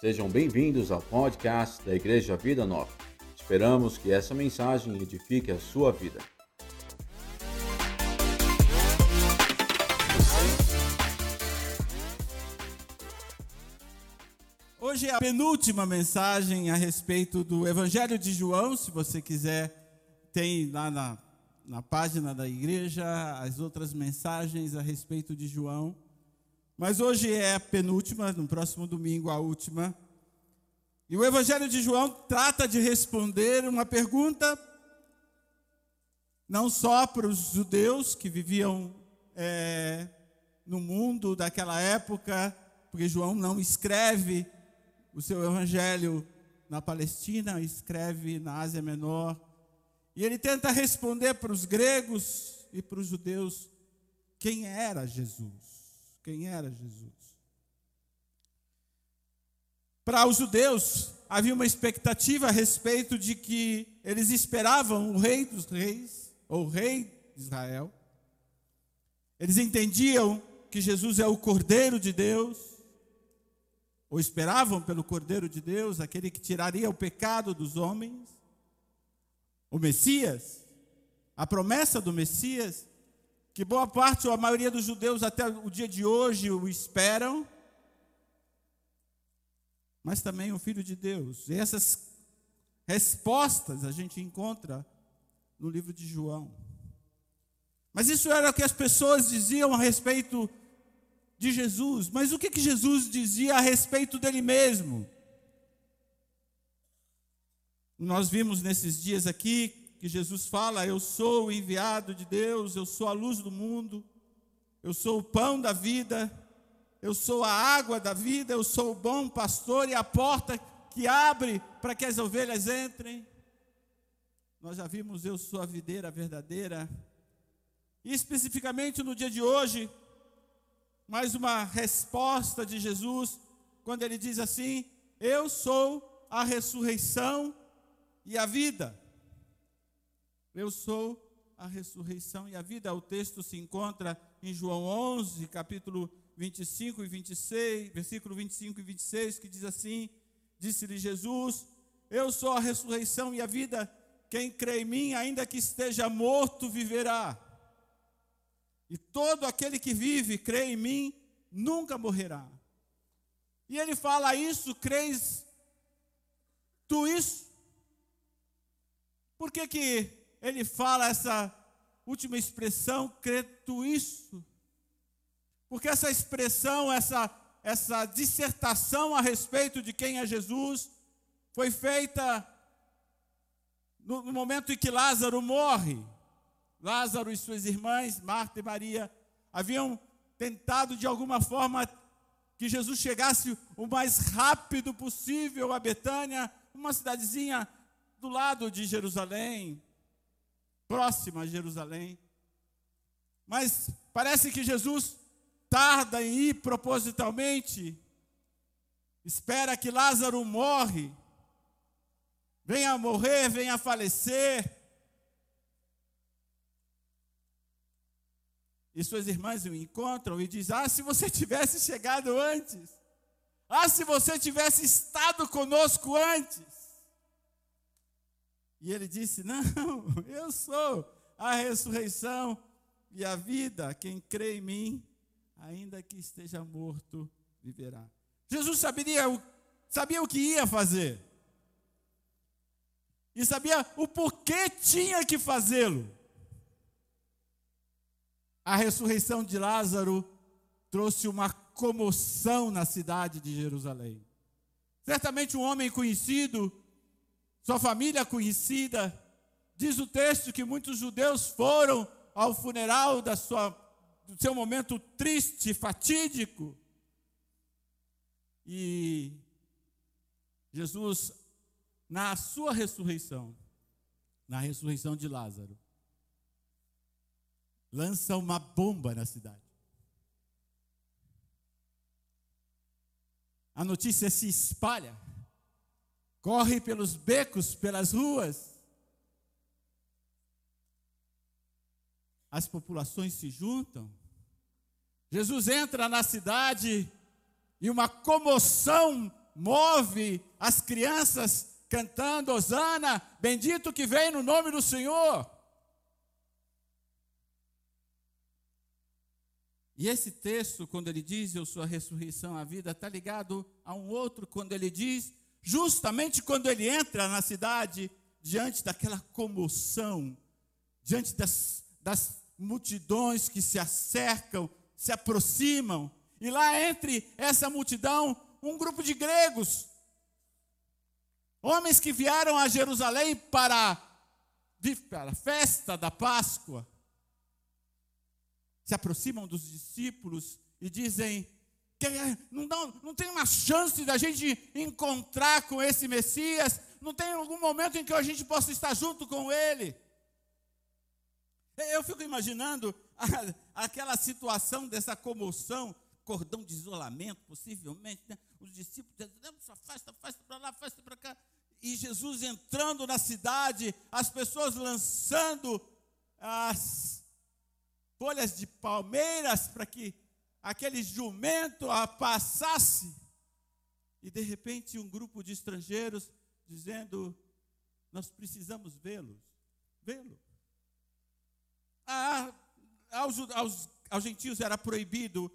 Sejam bem-vindos ao podcast da Igreja Vida Nova. Esperamos que essa mensagem edifique a sua vida. Hoje é a penúltima mensagem a respeito do Evangelho de João. Se você quiser, tem lá na, na página da igreja as outras mensagens a respeito de João. Mas hoje é a penúltima, no próximo domingo a última. E o Evangelho de João trata de responder uma pergunta, não só para os judeus que viviam é, no mundo daquela época, porque João não escreve o seu Evangelho na Palestina, escreve na Ásia Menor. E ele tenta responder para os gregos e para os judeus quem era Jesus quem era Jesus. Para os judeus, havia uma expectativa a respeito de que eles esperavam o rei dos reis, ou o rei de Israel. Eles entendiam que Jesus é o Cordeiro de Deus, ou esperavam pelo Cordeiro de Deus, aquele que tiraria o pecado dos homens, o Messias, a promessa do Messias, que boa parte ou a maioria dos judeus até o dia de hoje o esperam, mas também o Filho de Deus. E essas respostas a gente encontra no livro de João. Mas isso era o que as pessoas diziam a respeito de Jesus. Mas o que, que Jesus dizia a respeito dele mesmo? Nós vimos nesses dias aqui que Jesus fala: Eu sou o enviado de Deus, eu sou a luz do mundo, eu sou o pão da vida, eu sou a água da vida, eu sou o bom pastor e a porta que abre para que as ovelhas entrem. Nós já vimos, eu sou a videira verdadeira. E especificamente no dia de hoje, mais uma resposta de Jesus, quando ele diz assim: Eu sou a ressurreição e a vida. Eu sou a ressurreição e a vida. O texto se encontra em João 11, capítulo 25 e 26, versículo 25 e 26, que diz assim: Disse-lhe Jesus: Eu sou a ressurreição e a vida. Quem crê em mim, ainda que esteja morto, viverá. E todo aquele que vive, crê em mim, nunca morrerá. E ele fala isso, crês tu isso? Por que que ele fala essa última expressão, creto isso. Porque essa expressão, essa, essa dissertação a respeito de quem é Jesus, foi feita no, no momento em que Lázaro morre. Lázaro e suas irmãs, Marta e Maria, haviam tentado de alguma forma que Jesus chegasse o mais rápido possível a Betânia, uma cidadezinha do lado de Jerusalém, próxima a Jerusalém. Mas parece que Jesus tarda em ir propositalmente, espera que Lázaro morre, venha a morrer, venha a falecer. E suas irmãs o encontram e diz: Ah, se você tivesse chegado antes. Ah, se você tivesse estado conosco antes. E ele disse: Não, eu sou a ressurreição e a vida. Quem crê em mim, ainda que esteja morto, viverá. Jesus sabia, sabia o que ia fazer. E sabia o porquê tinha que fazê-lo. A ressurreição de Lázaro trouxe uma comoção na cidade de Jerusalém. Certamente um homem conhecido sua família conhecida. Diz o texto que muitos judeus foram ao funeral da sua, do seu momento triste, fatídico. E Jesus, na sua ressurreição, na ressurreição de Lázaro, lança uma bomba na cidade. A notícia se espalha corre pelos becos, pelas ruas. As populações se juntam. Jesus entra na cidade e uma comoção move as crianças cantando Osana, bendito que vem no nome do Senhor. E esse texto, quando ele diz eu sou a ressurreição, a vida, está ligado a um outro, quando ele diz, justamente quando ele entra na cidade, diante daquela comoção, diante das, das multidões que se acercam, se aproximam, e lá entre essa multidão, um grupo de gregos, homens que vieram a Jerusalém para, para a festa da Páscoa, se aproximam dos discípulos e dizem: não, não, não tem uma chance da gente encontrar com esse Messias, não tem algum momento em que a gente possa estar junto com ele. Eu fico imaginando a, aquela situação dessa comoção, cordão de isolamento, possivelmente, né? os discípulos dizendo, afasta, afasta para lá, afasta para cá. E Jesus entrando na cidade, as pessoas lançando as folhas de palmeiras para que aquele jumento a passasse. E de repente um grupo de estrangeiros dizendo: Nós precisamos vê-los, vê-lo. Ah, aos, aos, aos, gentios era proibido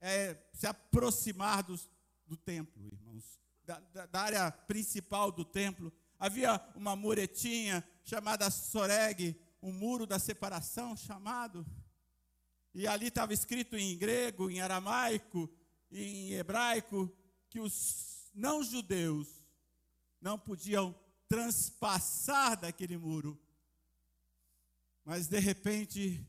é, se aproximar dos, do templo, irmãos, da, da, da área principal do templo. Havia uma muretinha chamada Soreg, um muro da separação chamado. E ali estava escrito em grego, em aramaico, em hebraico, que os não-judeus não podiam transpassar daquele muro. Mas de repente,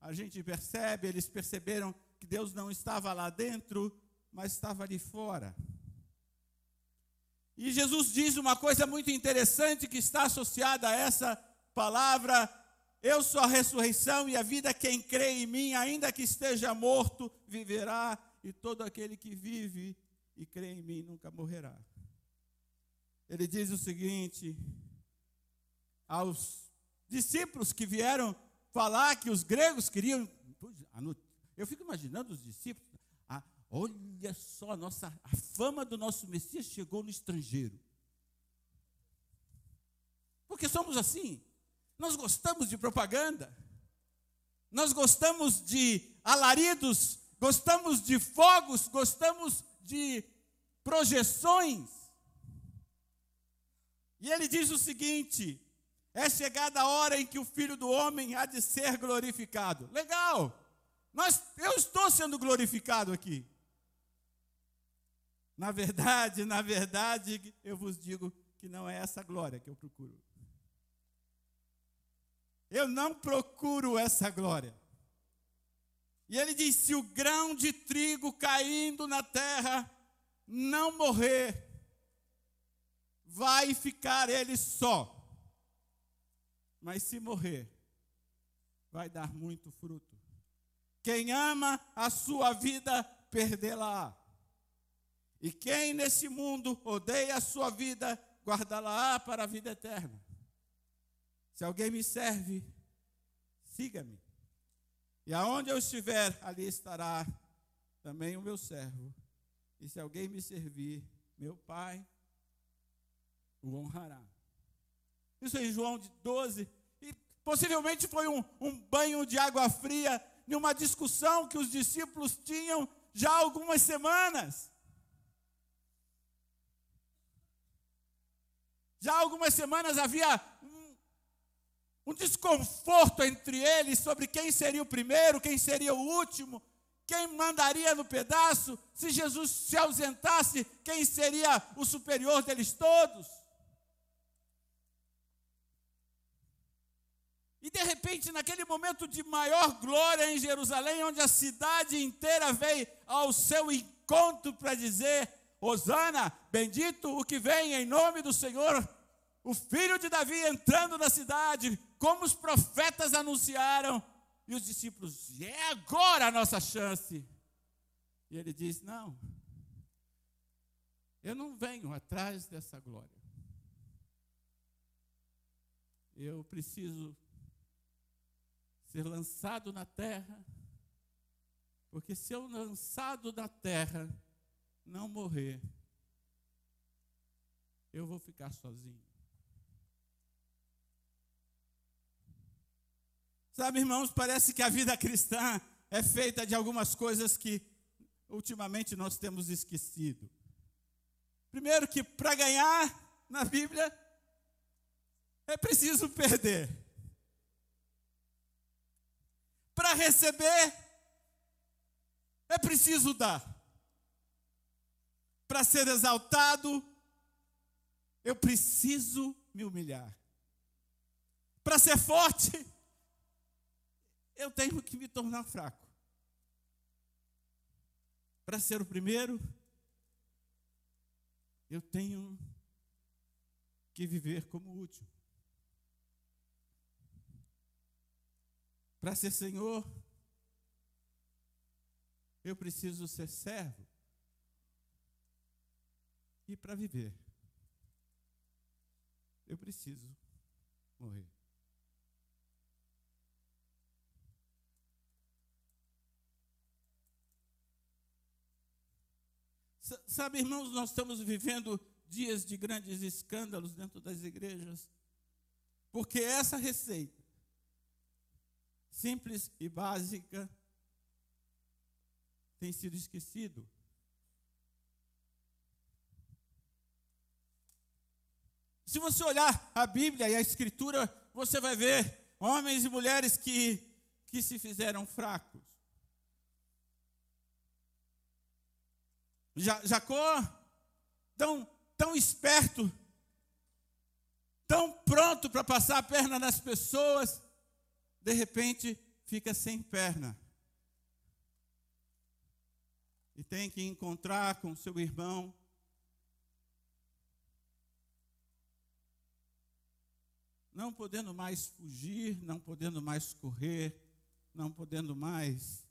a gente percebe, eles perceberam que Deus não estava lá dentro, mas estava ali fora. E Jesus diz uma coisa muito interessante que está associada a essa palavra eu sou a ressurreição e a vida, quem crê em mim, ainda que esteja morto, viverá, e todo aquele que vive e crê em mim nunca morrerá. Ele diz o seguinte aos discípulos que vieram falar que os gregos queriam. Eu fico imaginando os discípulos. Ah, olha só, a, nossa, a fama do nosso Messias chegou no estrangeiro. Porque somos assim. Nós gostamos de propaganda, nós gostamos de alaridos, gostamos de fogos, gostamos de projeções. E ele diz o seguinte: é chegada a hora em que o filho do homem há de ser glorificado. Legal! Nós, eu estou sendo glorificado aqui. Na verdade, na verdade, eu vos digo que não é essa glória que eu procuro. Eu não procuro essa glória. E ele diz: se o grão de trigo caindo na terra não morrer, vai ficar ele só. Mas se morrer, vai dar muito fruto. Quem ama a sua vida, perdê-la. E quem nesse mundo odeia a sua vida, guardá-la para a vida eterna. Se alguém me serve, siga-me. E aonde eu estiver, ali estará também o meu servo. E se alguém me servir, meu Pai o honrará. Isso é em João 12. E possivelmente foi um, um banho de água fria numa discussão que os discípulos tinham já há algumas semanas. Já há algumas semanas havia um desconforto entre eles sobre quem seria o primeiro, quem seria o último, quem mandaria no pedaço, se Jesus se ausentasse, quem seria o superior deles todos. E de repente, naquele momento de maior glória em Jerusalém, onde a cidade inteira veio ao seu encontro para dizer: Hosana, bendito o que vem em nome do Senhor, o filho de Davi entrando na cidade, como os profetas anunciaram, e os discípulos, é agora a nossa chance. E ele diz: Não, eu não venho atrás dessa glória. Eu preciso ser lançado na terra, porque se eu lançado na terra não morrer, eu vou ficar sozinho. Sabe, irmãos, parece que a vida cristã é feita de algumas coisas que ultimamente nós temos esquecido. Primeiro, que para ganhar na Bíblia é preciso perder. Para receber é preciso dar. Para ser exaltado, eu preciso me humilhar. Para ser forte, eu tenho que me tornar fraco. Para ser o primeiro, eu tenho que viver como último. Para ser Senhor, eu preciso ser servo. E para viver, eu preciso morrer. Sabe, irmãos, nós estamos vivendo dias de grandes escândalos dentro das igrejas, porque essa receita, simples e básica, tem sido esquecido. Se você olhar a Bíblia e a Escritura, você vai ver homens e mulheres que, que se fizeram fracos. Jacó, tão, tão esperto, tão pronto para passar a perna nas pessoas, de repente fica sem perna. E tem que encontrar com seu irmão. Não podendo mais fugir, não podendo mais correr, não podendo mais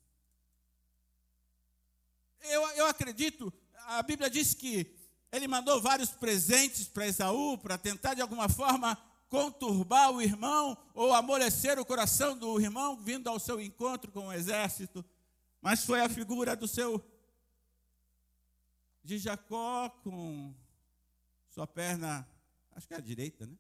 eu, eu acredito, a Bíblia diz que ele mandou vários presentes para Esaú, para tentar de alguma forma conturbar o irmão ou amolecer o coração do irmão vindo ao seu encontro com o exército. Mas foi a figura do seu de Jacó com sua perna, acho que é a direita, né?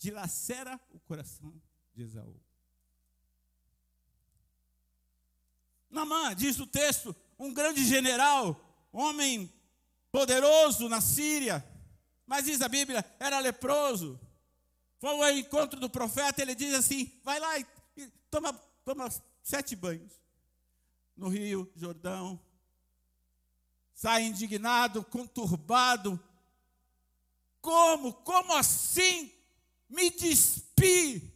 Dilacera o coração de Esaú. Namã, diz o texto, um grande general, homem poderoso na Síria, mas diz a Bíblia, era leproso. Foi ao encontro do profeta, ele diz assim: vai lá e, toma, toma sete banhos no Rio Jordão. Sai indignado, conturbado. Como? Como assim? Me despi,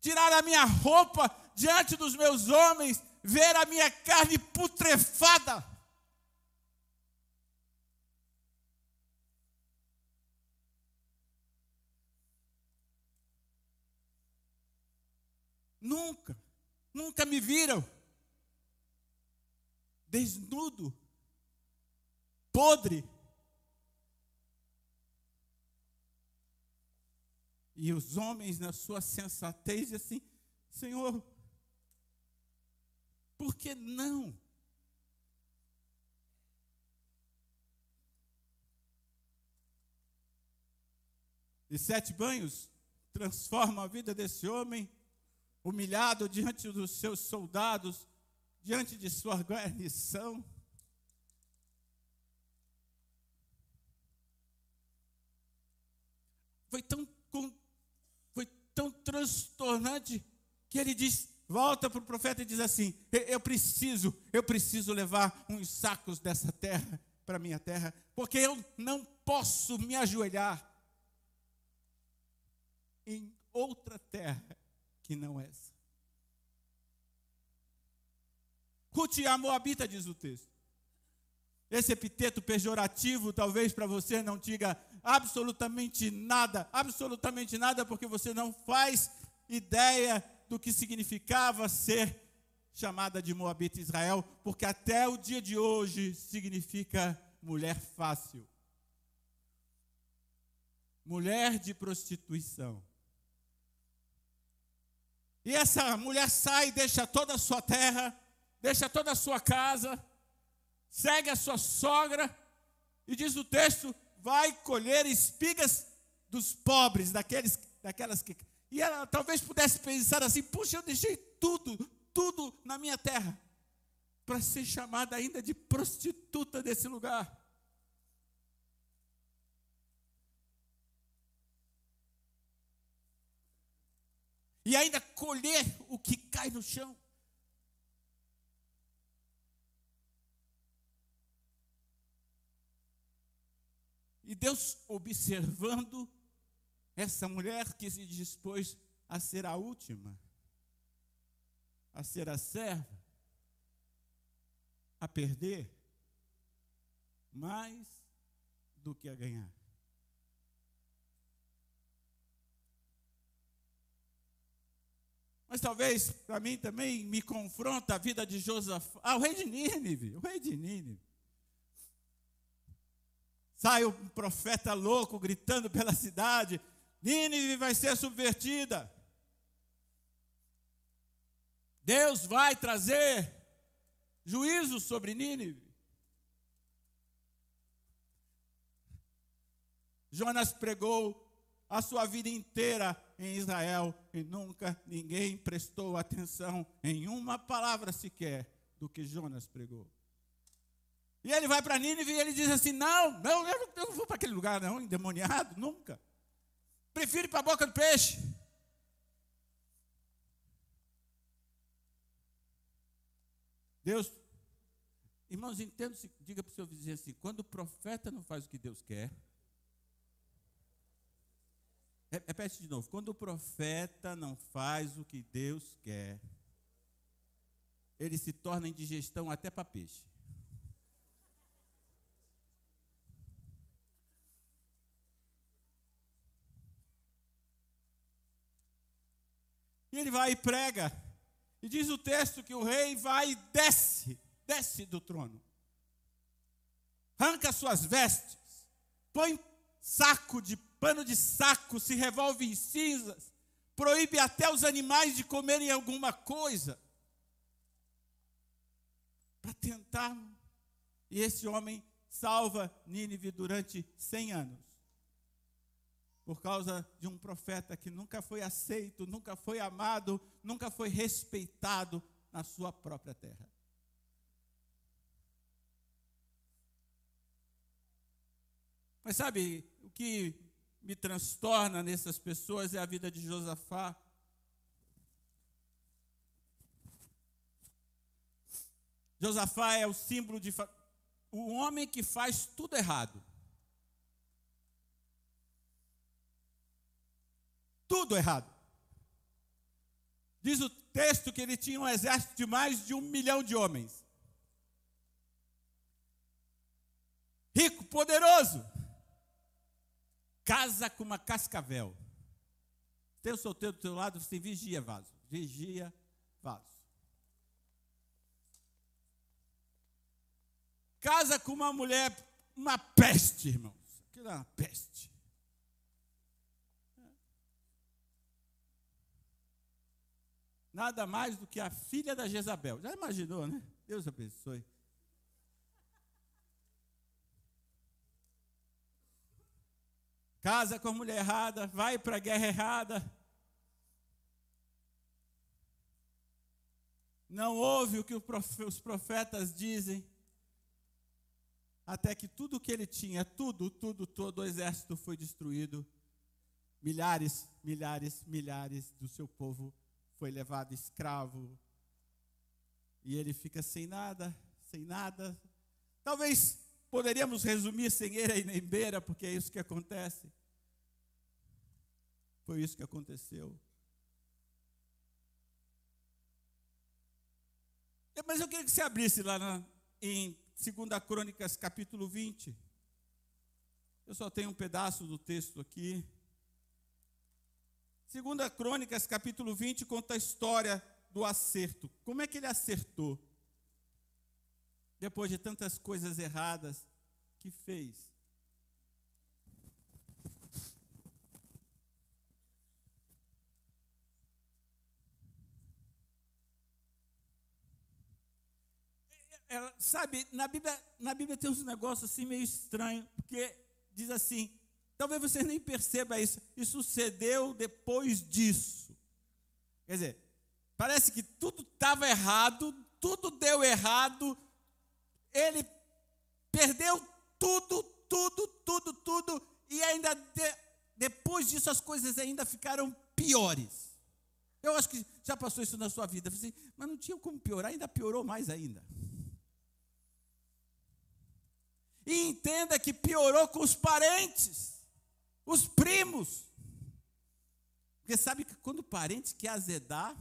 tirar a minha roupa diante dos meus homens, ver a minha carne putrefada. Nunca, nunca me viram desnudo, podre, E os homens, na sua sensatez, assim: Senhor, por que não? E sete banhos transformam a vida desse homem, humilhado diante dos seus soldados, diante de sua guarnição. Foi tão tão transtornante que ele diz, volta para o profeta e diz assim: Eu preciso, eu preciso levar uns sacos dessa terra para minha terra, porque eu não posso me ajoelhar em outra terra que não essa. Ruth a Moabita, diz o texto. Esse epiteto pejorativo talvez para você não diga absolutamente nada, absolutamente nada, porque você não faz ideia do que significava ser chamada de Moabita Israel, porque até o dia de hoje significa mulher fácil. Mulher de prostituição. E essa mulher sai, deixa toda a sua terra, deixa toda a sua casa, segue a sua sogra, e diz o texto: vai colher espigas dos pobres, daqueles, daquelas que. E ela talvez pudesse pensar assim: puxa, eu deixei tudo, tudo na minha terra, para ser chamada ainda de prostituta desse lugar. E ainda colher o que cai no chão. E Deus observando essa mulher que se dispôs a ser a última, a ser a serva, a perder mais do que a ganhar. Mas talvez para mim também me confronta a vida de Josafá. Ah, o rei de Nínive, o rei de Nínive. Sai um profeta louco gritando pela cidade: Nínive vai ser subvertida. Deus vai trazer juízo sobre Nínive. Jonas pregou a sua vida inteira em Israel e nunca ninguém prestou atenção em uma palavra sequer do que Jonas pregou. E ele vai para Nínive e ele diz assim: Não, não, eu não vou para aquele lugar, não, endemoniado, nunca. Prefiro ir para a boca do peixe. Deus, irmãos, entendo, diga para o seu vizinho assim: quando o profeta não faz o que Deus quer, repete de novo, quando o profeta não faz o que Deus quer, ele se torna indigestão até para peixe. Ele vai e prega. E diz o texto que o rei vai e desce, desce do trono. Arranca suas vestes, põe saco de pano de saco, se revolve em cinzas, proíbe até os animais de comerem alguma coisa. Para tentar. E esse homem salva Nínive durante 100 anos por causa de um profeta que nunca foi aceito, nunca foi amado, nunca foi respeitado na sua própria terra. Mas sabe, o que me transtorna nessas pessoas é a vida de Josafá. Josafá é o símbolo de o homem que faz tudo errado. Tudo errado. Diz o texto que ele tinha um exército de mais de um milhão de homens. Rico, poderoso. Casa com uma cascavel. Tem o solteiro do seu lado, você vigia vaso. Vigia vaso. Casa com uma mulher, uma peste, irmãos. Aquilo é uma peste. Nada mais do que a filha da Jezabel. Já imaginou, né? Deus abençoe. Casa com a mulher errada, vai para a guerra errada. Não ouve o que os profetas dizem. Até que tudo o que ele tinha, tudo, tudo, todo o exército foi destruído. Milhares, milhares, milhares do seu povo foi levado escravo e ele fica sem nada, sem nada. Talvez poderíamos resumir sem eira e nem beira, porque é isso que acontece. Foi isso que aconteceu. Mas eu queria que você abrisse lá na, em 2 Crônicas, capítulo 20. Eu só tenho um pedaço do texto aqui. Segunda Crônicas, capítulo 20, conta a história do acerto. Como é que ele acertou? Depois de tantas coisas erradas que fez. É, é, ela, sabe, na Bíblia, na Bíblia tem uns negócios assim meio estranho, porque diz assim: talvez você nem perceba isso, isso sucedeu depois disso. Quer dizer, parece que tudo estava errado, tudo deu errado, ele perdeu tudo, tudo, tudo, tudo, e ainda de, depois disso as coisas ainda ficaram piores. Eu acho que já passou isso na sua vida, assim, mas não tinha como piorar, ainda piorou mais ainda. E entenda que piorou com os parentes, os primos. Porque sabe que quando o parente quer azedar,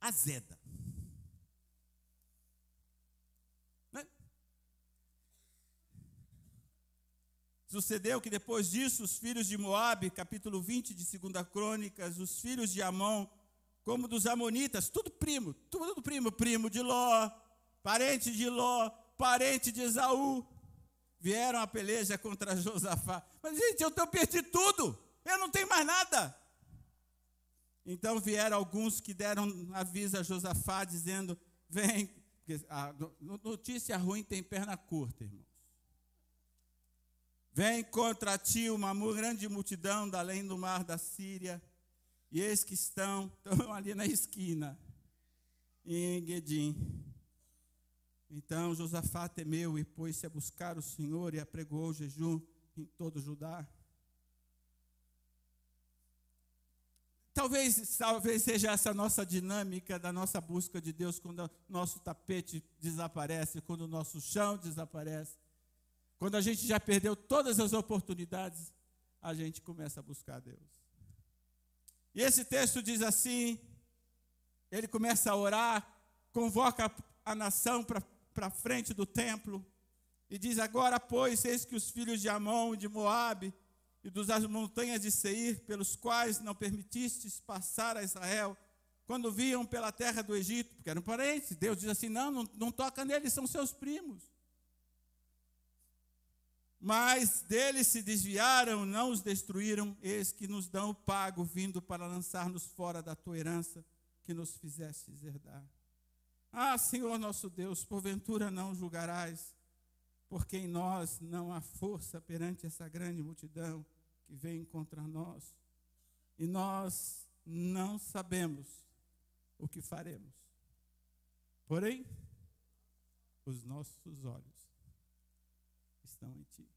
azeda. Né? Sucedeu que depois disso, os filhos de Moabe, capítulo 20 de 2 Crônicas, os filhos de Amon, como dos Amonitas, tudo primo, tudo primo, primo de Ló, parente de Ló, parente de Esaú, vieram a peleja contra Josafá. Mas, gente, eu estou perdi tudo, eu não tenho mais nada. Então vieram alguns que deram aviso a Josafá, dizendo: Vem, a notícia ruim tem perna curta, irmãos. Vem contra ti uma grande multidão da além do mar da Síria, e eis que estão, estão ali na esquina, em Guedim. Então Josafá temeu e pôs-se a buscar o Senhor e apregou o jejum em todo Judá. Talvez, talvez seja essa nossa dinâmica da nossa busca de Deus quando o nosso tapete desaparece, quando o nosso chão desaparece. Quando a gente já perdeu todas as oportunidades, a gente começa a buscar Deus. E esse texto diz assim: ele começa a orar, convoca a nação para para frente do templo e diz: Agora, pois, eis que os filhos de Amon, de Moabe e das montanhas de Seir, pelos quais não permitistes passar a Israel, quando viam pela terra do Egito, porque eram parentes, Deus diz assim: Não, não, não toca neles, são seus primos. Mas deles se desviaram, não os destruíram, eis que nos dão o pago, vindo para lançar-nos fora da tua herança que nos fizestes herdar. Ah, Senhor nosso Deus, porventura não julgarás, porque em nós não há força perante essa grande multidão que vem contra nós, e nós não sabemos o que faremos. Porém, os nossos olhos estão em Ti.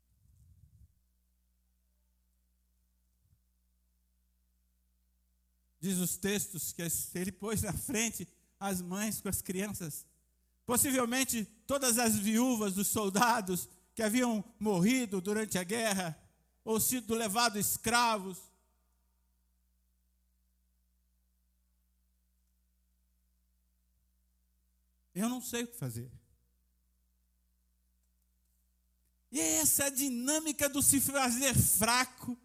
Diz os textos que ele pôs na frente as mães com as crianças. Possivelmente todas as viúvas dos soldados que haviam morrido durante a guerra ou sido levados escravos. Eu não sei o que fazer. E essa é a dinâmica do se fazer fraco.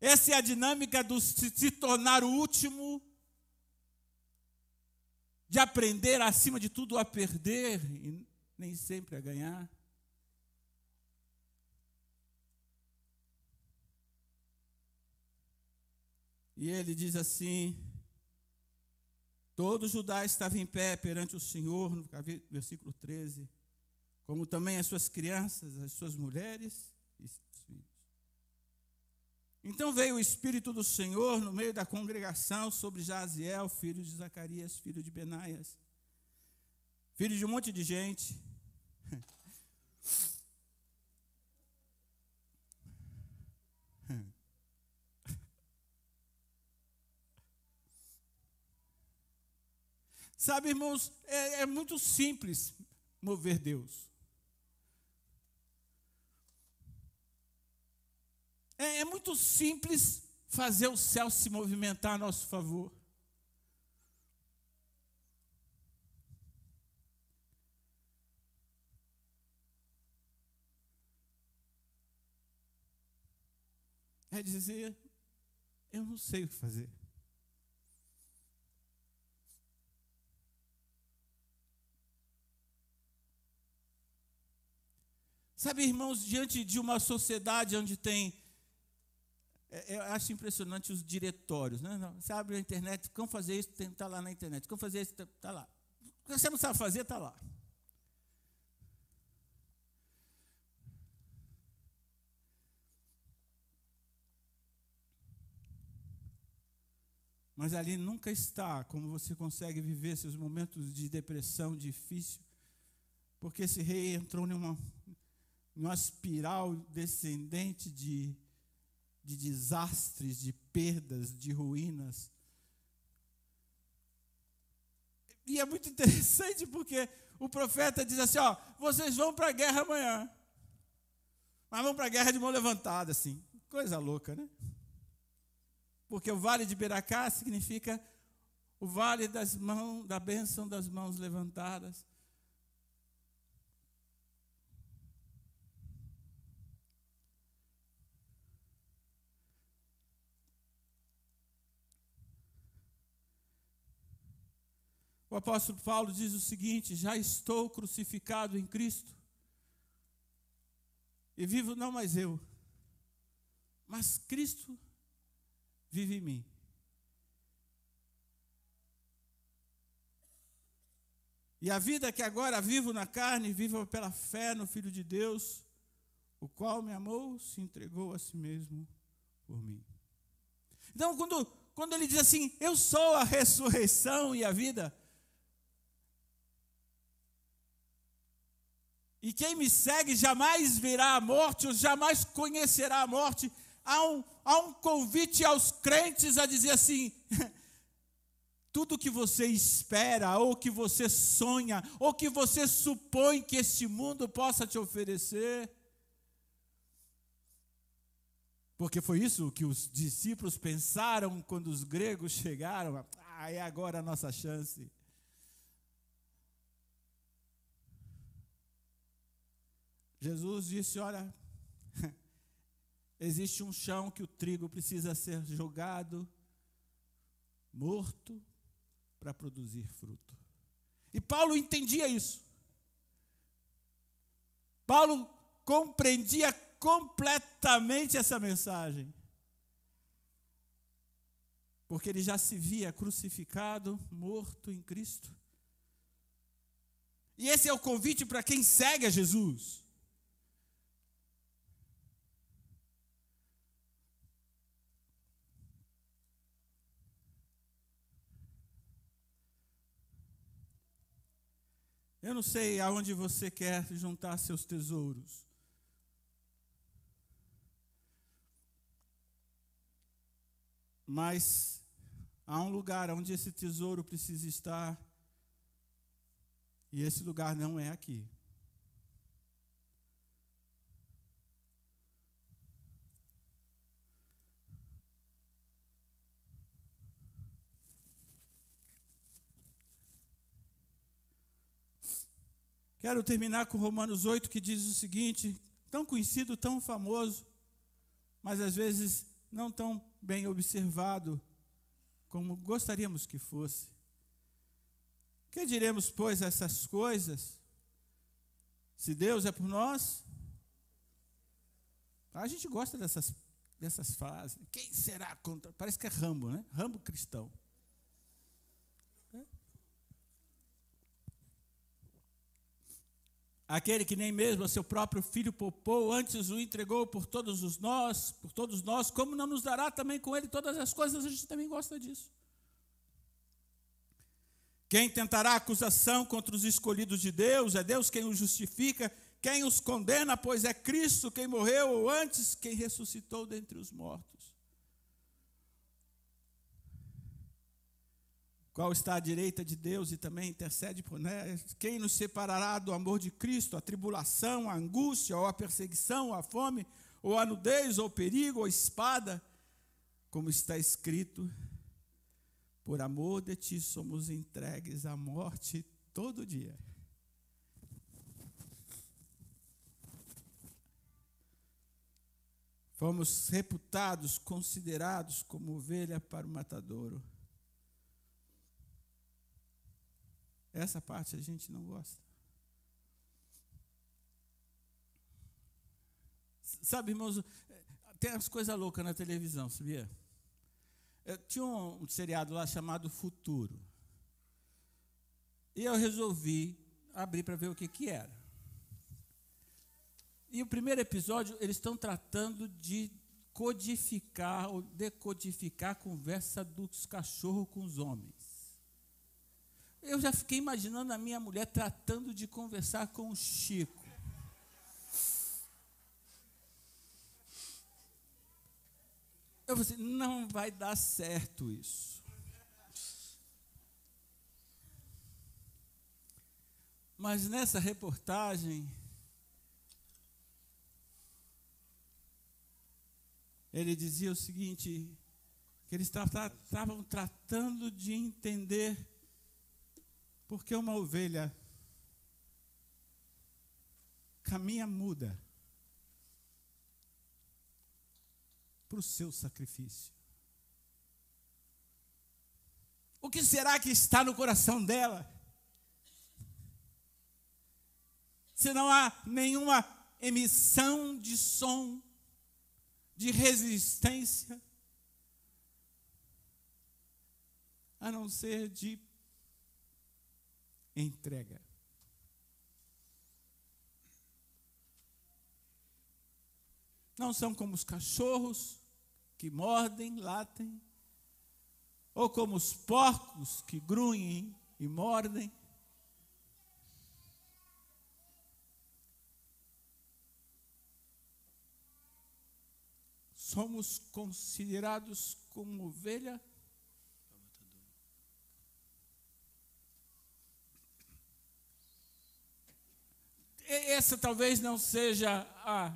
Essa é a dinâmica do se, se tornar o último de aprender, acima de tudo, a perder e nem sempre a ganhar. E ele diz assim: Todo Judá estava em pé perante o Senhor, no versículo 13, como também as suas crianças, as suas mulheres e então veio o Espírito do Senhor no meio da congregação sobre Jaziel, filho de Zacarias, filho de Benaias, filho de um monte de gente. Sabe, irmãos, é, é muito simples mover Deus. É, é muito simples fazer o céu se movimentar a nosso favor. É dizer, eu não sei o que fazer. Sabe, irmãos, diante de uma sociedade onde tem eu acho impressionante os diretórios. Né? Você abre a internet, como fazer isso, está lá na internet. Como fazer isso, está lá. O que você não sabe fazer está lá. Mas ali nunca está como você consegue viver seus momentos de depressão difícil, porque esse rei entrou numa, numa espiral descendente de, de desastres, de perdas, de ruínas. E é muito interessante porque o profeta diz assim: ó, vocês vão para a guerra amanhã. Mas vão para a guerra de mão levantada, assim. Coisa louca, né? Porque o vale de Beracá significa o vale das mãos, da bênção das mãos levantadas. O apóstolo Paulo diz o seguinte: Já estou crucificado em Cristo, e vivo não mais eu, mas Cristo vive em mim. E a vida que agora vivo na carne, vivo pela fé no Filho de Deus, o qual me amou, se entregou a si mesmo por mim. Então, quando, quando ele diz assim, eu sou a ressurreição e a vida, e quem me segue jamais verá a morte, ou jamais conhecerá a morte, há um, há um convite aos crentes a dizer assim: tudo que você espera, ou que você sonha, ou que você supõe que este mundo possa te oferecer. Porque foi isso que os discípulos pensaram quando os gregos chegaram. Ah, é agora a nossa chance. Jesus disse: Olha, Existe um chão que o trigo precisa ser jogado, morto, para produzir fruto. E Paulo entendia isso. Paulo compreendia completamente essa mensagem. Porque ele já se via crucificado, morto em Cristo. E esse é o convite para quem segue a Jesus. Eu não sei aonde você quer juntar seus tesouros. Mas há um lugar onde esse tesouro precisa estar, e esse lugar não é aqui. Quero terminar com Romanos 8, que diz o seguinte: tão conhecido, tão famoso, mas às vezes não tão bem observado como gostaríamos que fosse. Que diremos, pois, essas coisas? Se Deus é por nós, a gente gosta dessas, dessas frases. Quem será contra? Parece que é Rambo, né? Rambo cristão. Aquele que nem mesmo a seu próprio filho poupou, antes o entregou por todos os nós, por todos nós, como não nos dará também com ele todas as coisas? A gente também gosta disso. Quem tentará acusação contra os escolhidos de Deus? É Deus quem os justifica. Quem os condena? Pois é Cristo quem morreu, ou antes, quem ressuscitou dentre os mortos. Qual está à direita de Deus e também intercede por nós. Quem nos separará do amor de Cristo? A tribulação, a angústia, ou a perseguição, ou a fome, ou a nudez, ou o perigo, ou a espada? Como está escrito, por amor de ti somos entregues à morte todo dia. Fomos reputados, considerados como ovelha para o matadouro. Essa parte a gente não gosta. Sabe, irmãos, tem as coisas loucas na televisão, sabia? Eu tinha um, um seriado lá chamado Futuro. E eu resolvi abrir para ver o que, que era. E o primeiro episódio, eles estão tratando de codificar ou decodificar a conversa dos cachorros com os homens. Eu já fiquei imaginando a minha mulher tratando de conversar com o Chico. Eu falei assim, não vai dar certo isso. Mas nessa reportagem, ele dizia o seguinte: que eles estavam tratando de entender por que uma ovelha caminha muda para o seu sacrifício. O que será que está no coração dela? se não há nenhuma emissão de som, de resistência, a não ser de entrega. Não são como os cachorros que mordem, latem, ou como os porcos que grunhem e mordem. somos considerados como ovelha? Essa talvez não seja a,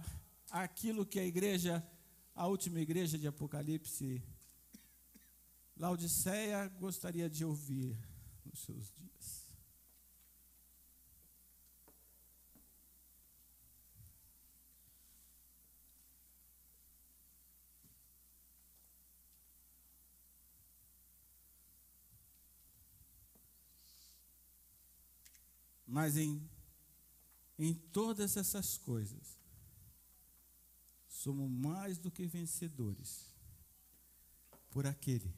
aquilo que a igreja, a última igreja de Apocalipse, Laodiceia, gostaria de ouvir nos seus dias. Mas em, em todas essas coisas, somos mais do que vencedores por aquele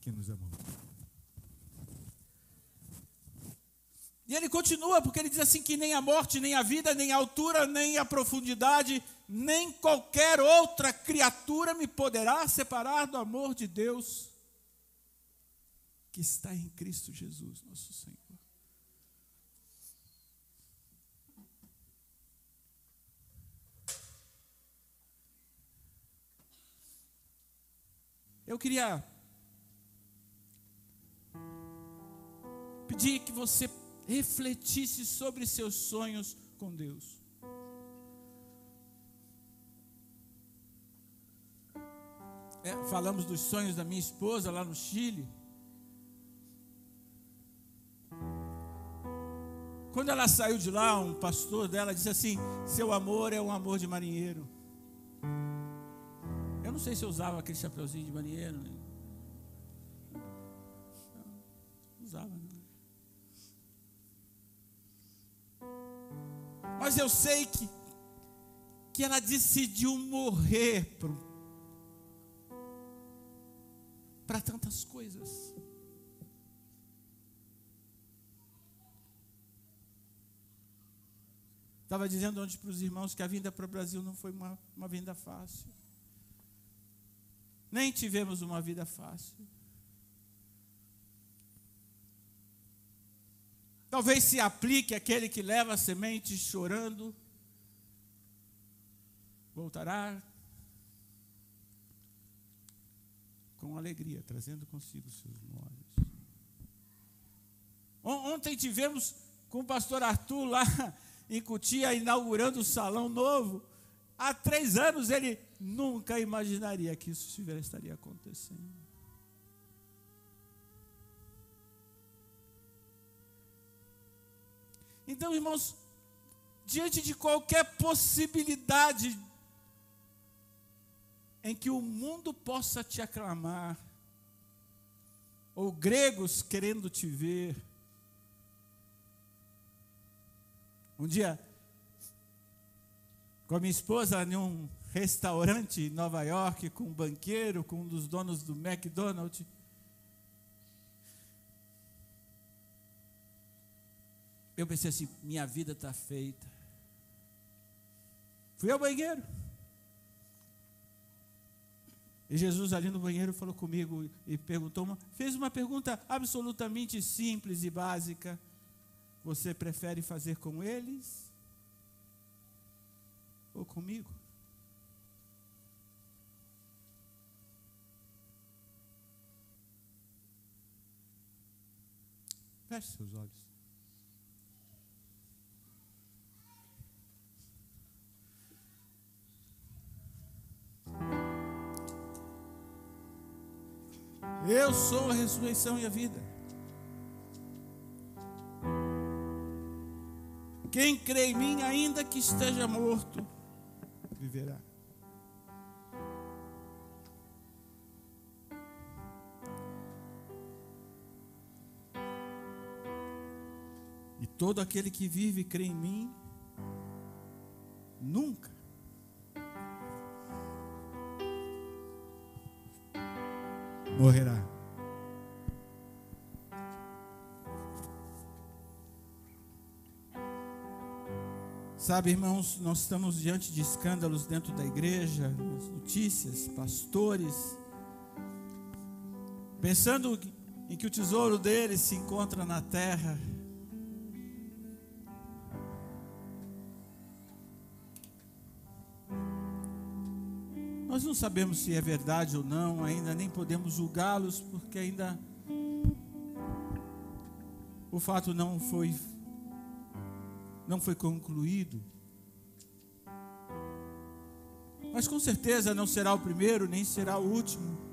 que nos amou. E ele continua, porque ele diz assim: que nem a morte, nem a vida, nem a altura, nem a profundidade, nem qualquer outra criatura me poderá separar do amor de Deus que está em Cristo Jesus, nosso Senhor. Eu queria pedir que você refletisse sobre seus sonhos com Deus. É, falamos dos sonhos da minha esposa lá no Chile. Quando ela saiu de lá, um pastor dela disse assim: Seu amor é um amor de marinheiro não sei se eu usava aquele chapeuzinho de marinheiro. Né? Não, usava, não. Mas eu sei que, que ela decidiu morrer para tantas coisas. Estava dizendo ontem para os irmãos que a vinda para o Brasil não foi uma, uma vinda fácil nem tivemos uma vida fácil. Talvez se aplique aquele que leva a semente chorando, voltará com alegria, trazendo consigo seus molhos. Ontem tivemos com o pastor Arthur lá em Cutia, inaugurando o salão novo. Há três anos ele nunca imaginaria que isso estaria acontecendo. Então, irmãos, diante de qualquer possibilidade em que o mundo possa te aclamar, ou gregos querendo te ver, um dia com a minha esposa em um restaurante em Nova York com um banqueiro, com um dos donos do McDonald's. Eu pensei assim: minha vida está feita. Fui ao banheiro. E Jesus ali no banheiro falou comigo e perguntou uma, fez uma pergunta absolutamente simples e básica. Você prefere fazer com eles ou comigo? Feche seus olhos. Eu sou a ressurreição e a vida. Quem crê em mim, ainda que esteja morto, viverá. E todo aquele que vive e crê em mim, nunca morrerá. Sabe, irmãos, nós estamos diante de escândalos dentro da igreja, notícias, pastores, pensando em que o tesouro deles se encontra na terra. Nós não sabemos se é verdade ou não, ainda nem podemos julgá-los, porque ainda o fato não foi não foi concluído. Mas com certeza não será o primeiro, nem será o último.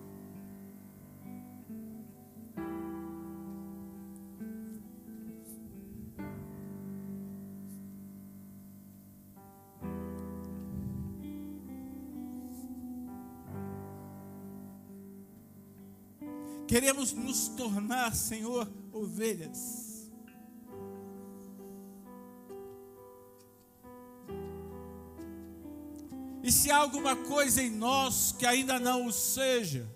Queremos nos tornar, Senhor, ovelhas. Se há alguma coisa em nós que ainda não o seja,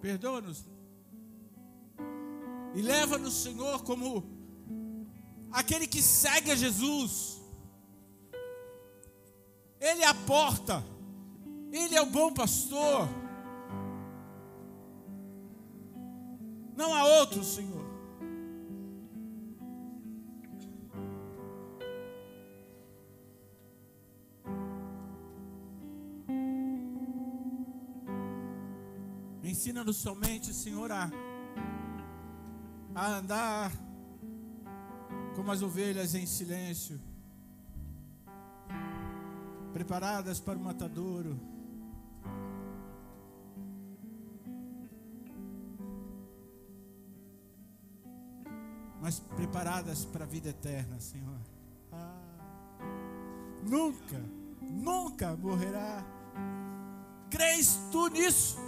perdoa-nos e leva-nos, Senhor, como aquele que segue a Jesus. Ele é a porta, Ele é o bom pastor. Não há outro, Senhor. Ensina-nos somente, Senhor, a a andar como as ovelhas em silêncio, preparadas para o matadouro. Preparadas para a vida eterna, Senhor. Ah, nunca, nunca morrerá. Crês tu nisso?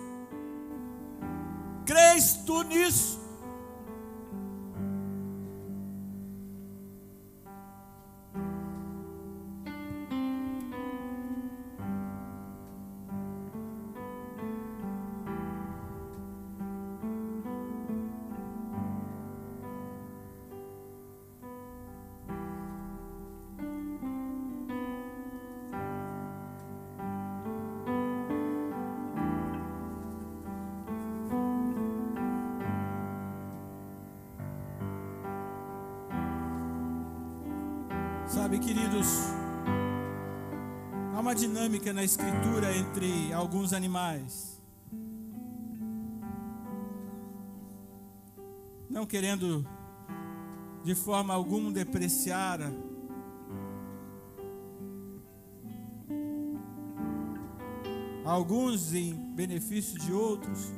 Crês tu nisso? Na escritura entre alguns animais. Não querendo de forma alguma depreciar alguns em benefício de outros.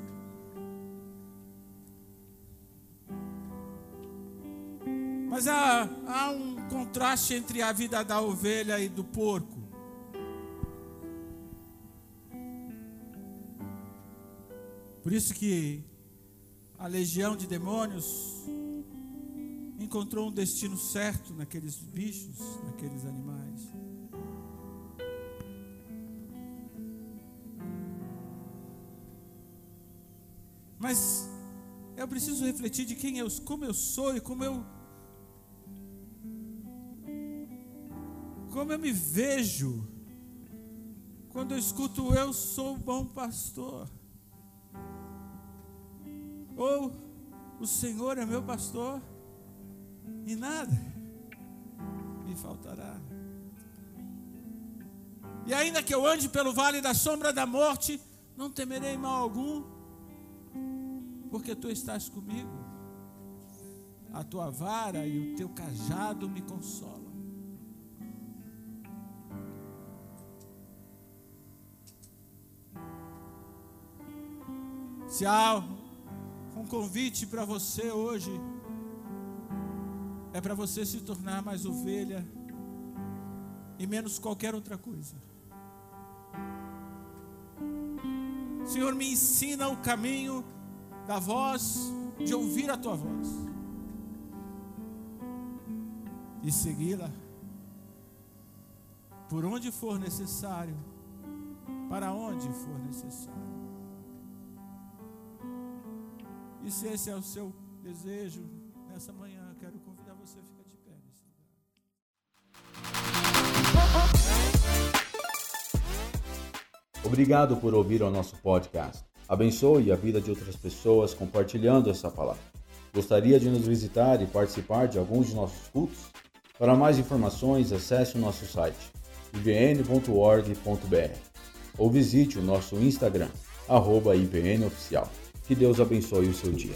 Mas há, há um contraste entre a vida da ovelha e do porco. Por isso que a legião de demônios encontrou um destino certo naqueles bichos, naqueles animais. Mas eu preciso refletir de quem eu, como eu sou e como eu como eu me vejo quando eu escuto eu sou bom pastor. Ou o Senhor é meu pastor e nada me faltará. E ainda que eu ande pelo vale da sombra da morte, não temerei mal algum, porque tu estás comigo. A tua vara e o teu cajado me consolam. Se há convite para você hoje, é para você se tornar mais ovelha e menos qualquer outra coisa. Senhor, me ensina o caminho da voz, de ouvir a tua voz e segui-la por onde for necessário, para onde for necessário. E se esse é o seu desejo nessa manhã, quero convidar você a ficar de pé nesse lugar. Obrigado por ouvir o nosso podcast. Abençoe a vida de outras pessoas compartilhando essa palavra. Gostaria de nos visitar e participar de alguns de nossos cultos? Para mais informações, acesse o nosso site ivn.org.br ou visite o nosso Instagram, arroba IVNOficial. Que Deus abençoe o seu dia.